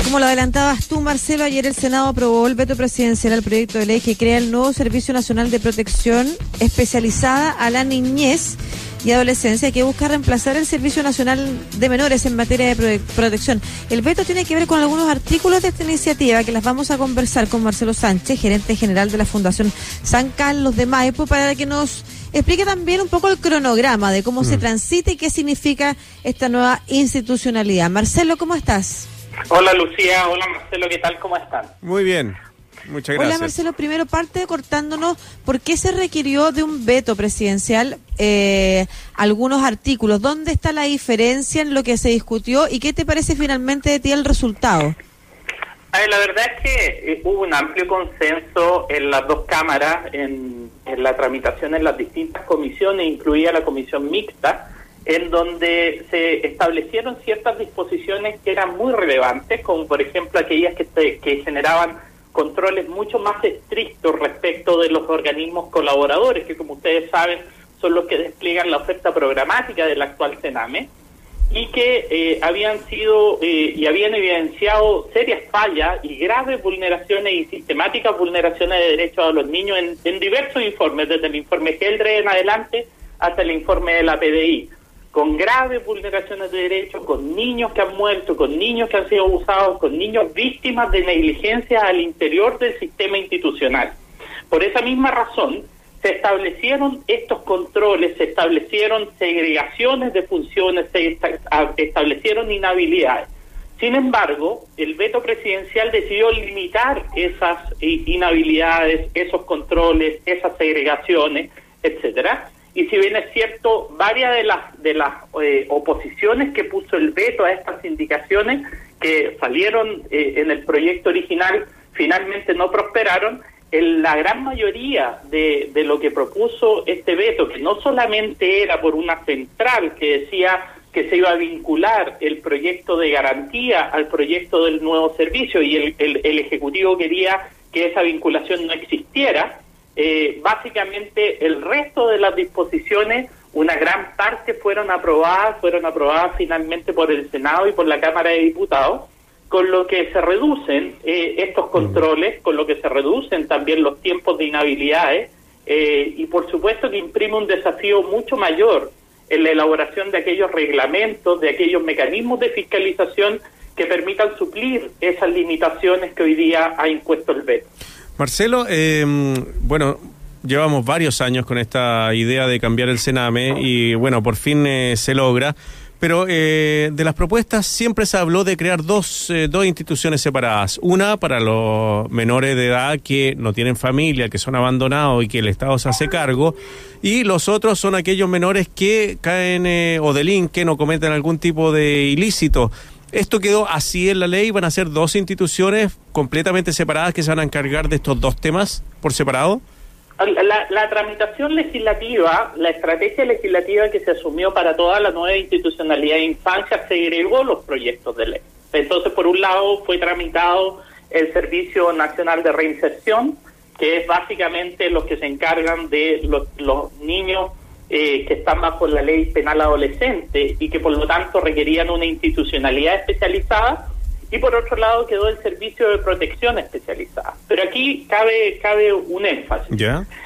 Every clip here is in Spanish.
Como lo adelantabas tú, Marcelo, ayer el Senado aprobó el veto presidencial al proyecto de ley que crea el nuevo Servicio Nacional de Protección especializada a la niñez y adolescencia que busca reemplazar el Servicio Nacional de Menores en materia de protección. El veto tiene que ver con algunos artículos de esta iniciativa que las vamos a conversar con Marcelo Sánchez, gerente general de la Fundación San Carlos de Maipo, para que nos explique también un poco el cronograma de cómo se mm. transita y qué significa esta nueva institucionalidad. Marcelo, ¿cómo estás? Hola Lucía, hola Marcelo, ¿qué tal? ¿Cómo están? Muy bien, muchas gracias. Hola Marcelo, primero parte cortándonos por qué se requirió de un veto presidencial eh, algunos artículos. ¿Dónde está la diferencia en lo que se discutió y qué te parece finalmente de ti el resultado? la verdad es que eh, hubo un amplio consenso en las dos cámaras en, en la tramitación en las distintas comisiones, incluida la comisión mixta en donde se establecieron ciertas disposiciones que eran muy relevantes, como por ejemplo aquellas que, generaban controles mucho más estrictos respecto de los organismos colaboradores, que como ustedes saben son los que despliegan la oferta programática del actual Sename, y que eh, habían sido eh, y habían evidenciado serias fallas y graves vulneraciones y sistemáticas vulneraciones de derechos a los niños en, en diversos informes, desde el informe Geldre en adelante hasta el informe de la PDI con graves vulneraciones de derechos, con niños que han muerto, con niños que han sido abusados, con niños víctimas de negligencia al interior del sistema institucional. Por esa misma razón, se establecieron estos controles, se establecieron segregaciones de funciones, se establecieron inhabilidades. Sin embargo, el veto presidencial decidió limitar esas inhabilidades, esos controles, esas segregaciones, etcétera, y si bien es cierto, varias de las de las eh, oposiciones que puso el veto a estas indicaciones que salieron eh, en el proyecto original finalmente no prosperaron, en la gran mayoría de, de lo que propuso este veto, que no solamente era por una central que decía que se iba a vincular el proyecto de garantía al proyecto del nuevo servicio y el, el Ejecutivo quería que esa vinculación no existiera, eh, básicamente el resto de las disposiciones, una gran parte fueron aprobadas, fueron aprobadas finalmente por el Senado y por la Cámara de Diputados, con lo que se reducen eh, estos controles, con lo que se reducen también los tiempos de inhabilidades eh, y por supuesto que imprime un desafío mucho mayor en la elaboración de aquellos reglamentos, de aquellos mecanismos de fiscalización que permitan suplir esas limitaciones que hoy día ha impuesto el veto. Marcelo, eh, bueno, llevamos varios años con esta idea de cambiar el Sename y bueno, por fin eh, se logra. Pero eh, de las propuestas siempre se habló de crear dos, dos instituciones separadas. Una para los menores de edad que no tienen familia, que son abandonados y que el Estado se hace cargo. Y los otros son aquellos menores que caen o delinquen o cometen algún tipo de ilícito. Esto quedó así en la ley, van a ser dos instituciones completamente separadas que se van a encargar de estos dos temas por separado. La, tramitación legislativa, la estrategia legislativa que se asumió para toda la nueva institucionalidad de infancia segregó los proyectos de ley. Entonces, por un lado, fue tramitado el Servicio Nacional de Reinserción, que es básicamente los que se encargan de los, los niños eh, que están bajo la ley penal adolescente y que por lo tanto requerían una institucionalidad especializada y por otro lado quedó el servicio de protección especializada. Pero aquí cabe, cabe un énfasis.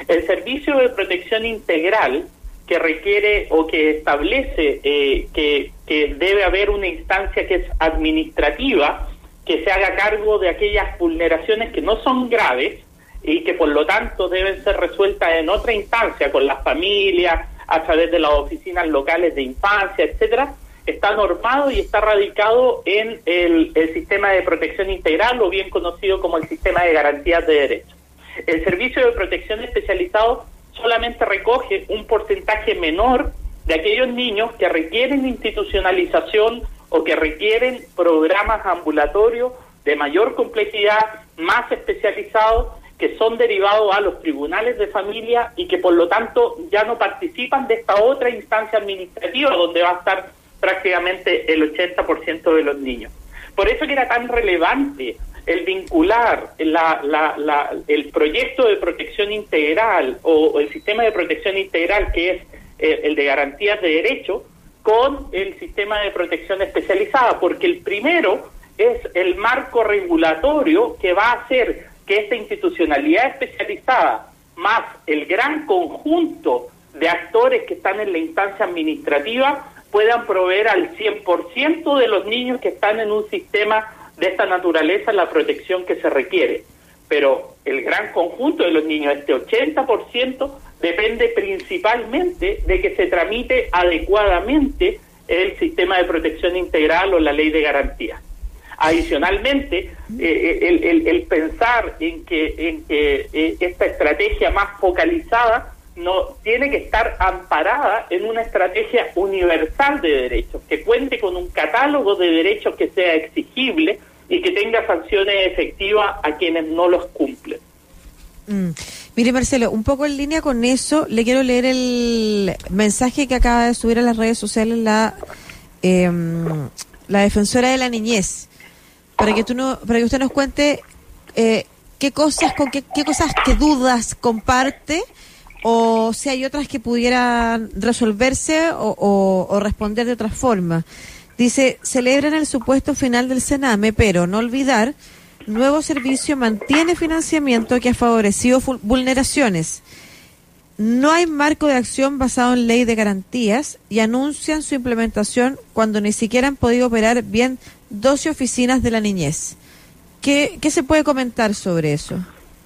El servicio de protección integral que requiere o que establece eh, que, que debe haber una instancia que es administrativa, que se haga cargo de aquellas vulneraciones que no son graves y que por lo tanto deben ser resueltas en otra instancia con las familias, a través de las oficinas locales de infancia, etcétera, está normado y está radicado en el, sistema de protección integral o bien conocido como el sistema de garantías de derechos. El servicio de protección especializado solamente recoge un porcentaje menor de aquellos niños que requieren institucionalización o que requieren programas ambulatorios de mayor complejidad, más especializados que son derivados a los tribunales de familia y que por lo tanto ya no participan de esta otra instancia administrativa donde va a estar prácticamente el 80% de los niños. Por eso que era tan relevante el vincular el proyecto de protección integral o, el sistema de protección integral que es eh, el de garantías de derecho con el sistema de protección especializada, porque el primero es el marco regulatorio que va a hacer que esta institucionalidad especializada, más el gran conjunto de actores que están en la instancia administrativa, puedan proveer al 100% de los niños que están en un sistema de esta naturaleza la protección que se requiere. Pero el gran conjunto de los niños, este 80%, depende principalmente de que se tramite adecuadamente el sistema de protección integral o la ley de garantía. Adicionalmente, eh, eh, el, pensar en que, en que eh, esta estrategia más focalizada no tiene que estar amparada en una estrategia universal de derechos, que cuente con un catálogo de derechos que sea exigible y que tenga sanciones efectivas a quienes no los cumplen. Mm. Mire, Marcelo, un poco en línea con eso, le quiero leer el mensaje que acaba de subir a las redes sociales la, em, la defensora de la niñez, para que, tú no, para que usted nos cuente eh, qué cosas, con qué, qué cosas, qué dudas comparte o si hay otras que pudieran resolverse o, o responder de otra forma. Dice, celebran el supuesto final del Sename, pero no olvidar nuevo servicio mantiene financiamiento que ha favorecido vulneraciones. No hay marco de acción basado en ley de garantías y anuncian su implementación cuando ni siquiera han podido operar bien 12 oficinas de la niñez. ¿Qué, qué se puede comentar sobre eso?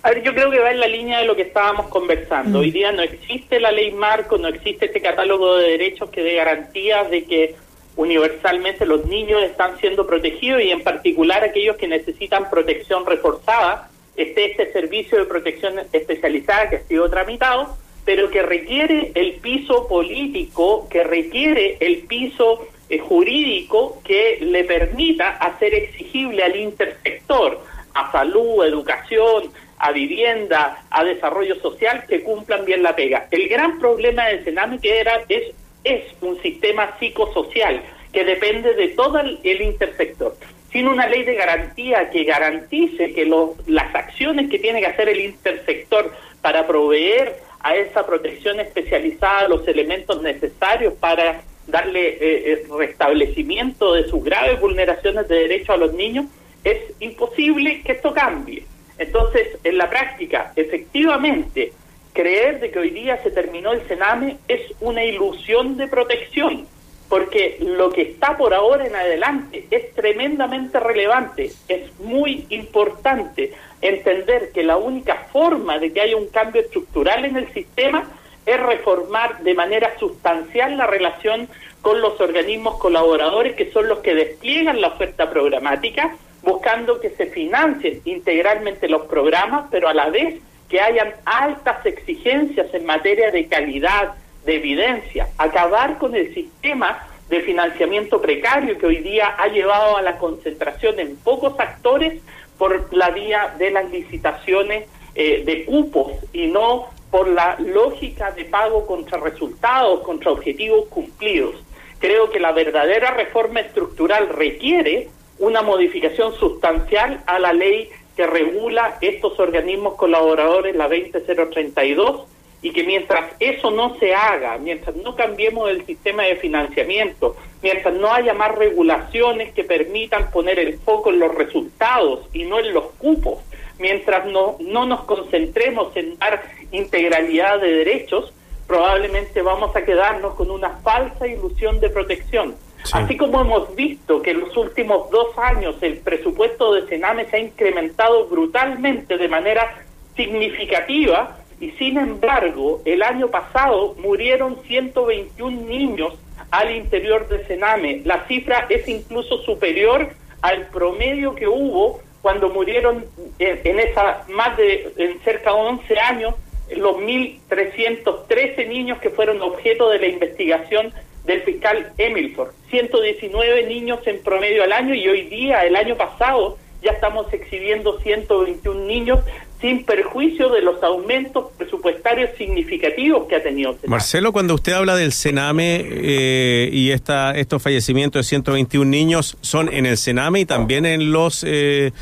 A ver, yo creo que va en la línea de lo que estábamos conversando. Mm. Hoy día no existe la ley marco, no existe este catálogo de derechos que dé garantías de que universalmente los niños están siendo protegidos y en particular aquellos que necesitan protección reforzada, esté este servicio de protección especializada que ha sido tramitado, pero que requiere el piso político, que requiere el piso eh, jurídico que le permita hacer exigible al intersector, a salud, a educación, a vivienda, a desarrollo social, que cumplan bien la pega. El gran problema del Sename que era es es un sistema psicosocial que depende de todo el, intersector. Sin una ley de garantía que garantice que las acciones que tiene que hacer el intersector para proveer a esa protección especializada los elementos necesarios para darle eh, eh, restablecimiento de sus graves vulneraciones de derechos a los niños, es imposible que esto cambie. Entonces, en la práctica, efectivamente, creer de que hoy día se terminó el cename es una ilusión de protección, porque lo que está por ahora en adelante es tremendamente relevante, es muy importante entender que la única forma de que haya un cambio estructural en el sistema es reformar de manera sustancial la relación con los organismos colaboradores que son los que despliegan la oferta programática, buscando que se financien integralmente los programas, pero a la vez que hayan altas exigencias en materia de calidad, de evidencia, acabar con el sistema de financiamiento precario que hoy día ha llevado a la concentración en pocos actores por la vía de las licitaciones eh, de cupos y no por la lógica de pago contra resultados, contra objetivos cumplidos. Creo que la verdadera reforma estructural requiere una modificación sustancial a la ley que regula estos organismos colaboradores, la 20032, y que mientras eso no se haga, mientras no cambiemos el sistema de financiamiento, mientras no haya más regulaciones que permitan poner el foco en los resultados y no en los cupos, mientras no, no nos concentremos en dar integralidad de derechos, probablemente vamos a quedarnos con una falsa ilusión de protección. Así como hemos visto que en los últimos dos años el presupuesto de Sename se ha incrementado brutalmente de manera significativa y sin embargo el año pasado murieron 121 niños al interior de Sename. La cifra es incluso superior al promedio que hubo cuando murieron en, esa más de en cerca de 11 años los 1.313 niños que fueron objeto de la investigación del fiscal Emilford. 119 niños en promedio al año y hoy día, el año pasado, ya estamos exhibiendo 121 niños sin perjuicio de los aumentos presupuestarios significativos que ha tenido. Marcelo, cuando usted habla del Sename eh, y esta, estos fallecimientos de 121 niños, ¿son en el Sename y también en los... Eh,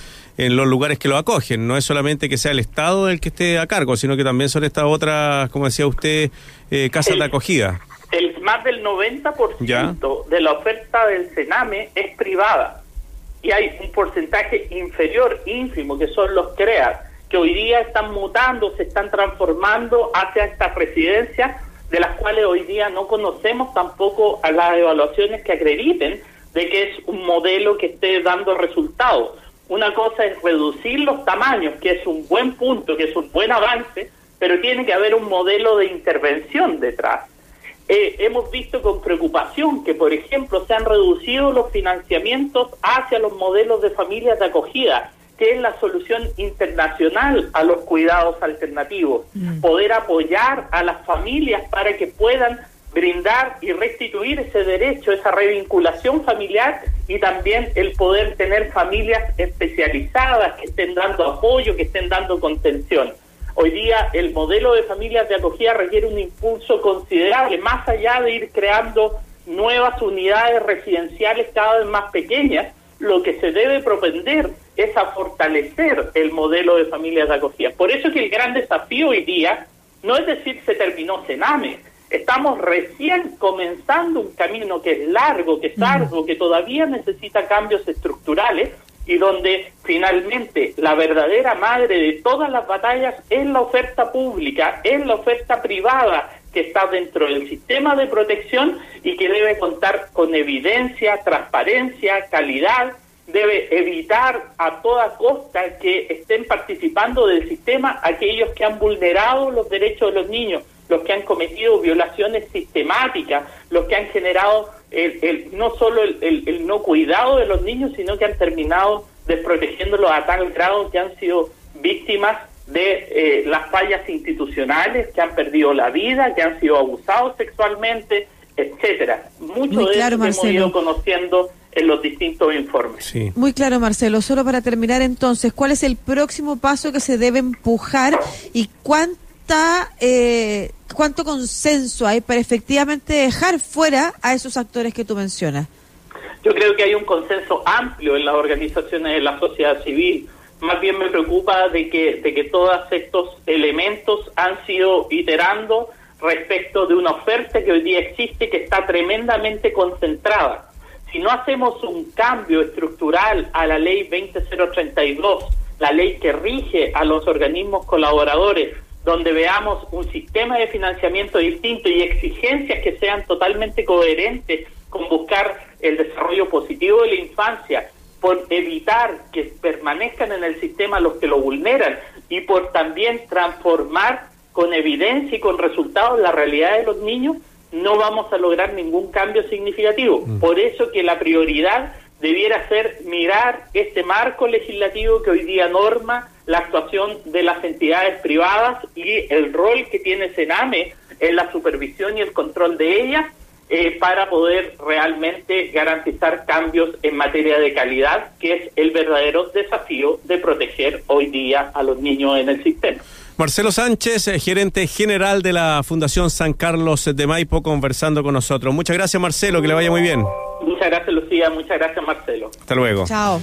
en los lugares que lo acogen. No es solamente que sea el Estado el que esté a cargo, sino que también son estas otras, como decía usted, eh, casas de acogida el más del 90% de la oferta del Sename es privada. y hay un porcentaje inferior, ínfimo, que son los CREAS, que hoy día están mutando, se están transformando hacia estas residencias, de las cuales hoy día no conocemos tampoco a las evaluaciones que acrediten de que es un modelo que esté dando resultados. Una cosa es reducir los tamaños, que es un buen punto, que es un buen avance, pero tiene que haber un modelo de intervención detrás. Eh, hemos visto con preocupación que, por ejemplo, se han reducido los financiamientos hacia los modelos de familias de acogida, que es la solución internacional a los cuidados alternativos. Mm. Poder apoyar a las familias para que puedan brindar y restituir ese derecho, esa revinculación familiar y también el poder tener familias especializadas que estén dando apoyo, que estén dando contención. Hoy día el modelo de familias de acogida requiere un impulso considerable, más allá de ir creando nuevas unidades residenciales cada vez más pequeñas, lo que se debe propender es a fortalecer el modelo de familias de acogida. Por eso que el gran desafío hoy día no es decir se terminó Sename, estamos recién comenzando un camino que es largo, que es arduo, que todavía necesita cambios estructurales, y donde finalmente la verdadera madre de todas las batallas es la oferta pública, es la oferta privada que está dentro del sistema de protección y que debe contar con evidencia, transparencia, calidad, debe evitar a toda costa que estén participando del sistema aquellos que han vulnerado los derechos de los niños, los que han cometido violaciones sistemáticas, los que han generado el, no solo el, no cuidado de los niños, sino que han terminado desprotegiéndolos a tal grado que han sido víctimas de eh, las fallas institucionales, que han perdido la vida, que han sido abusados sexualmente, etcétera. Mucho de eso hemos ido conociendo en los distintos informes. Muy claro, Marcelo. Solo para terminar entonces, ¿cuál es el próximo paso que se debe empujar y cuánta eh, cuánto consenso hay para efectivamente dejar fuera a esos actores que tú mencionas? Yo creo que hay un consenso amplio en las organizaciones de la sociedad civil. Más bien me preocupa de que, de que todos estos elementos han sido iterando respecto de una oferta que hoy día existe que está tremendamente concentrada. Si no hacemos un cambio estructural a la ley 20032, la ley que rige a los organismos colaboradores, donde veamos un sistema de financiamiento distinto y exigencias que sean totalmente coherentes con buscar el desarrollo positivo de la infancia, por evitar que permanezcan en el sistema los que lo vulneran y por también transformar con evidencia y con resultados la realidad de los niños, no vamos a lograr ningún cambio significativo. Mm. Por eso que la prioridad debiera ser mirar este marco legislativo que hoy día norma la actuación de las entidades privadas y el rol que tiene Sename en la supervisión y el control de ellas eh, para poder realmente garantizar cambios en materia de calidad, que es el verdadero desafío de proteger hoy día a los niños en el sistema. Marcelo Sánchez, eh, gerente general de la Fundación San Carlos de Maipo, conversando con nosotros. Muchas gracias, Marcelo, que le vaya muy bien. Muchas gracias, Lucía. Muchas gracias, Marcelo. Hasta luego. Chao.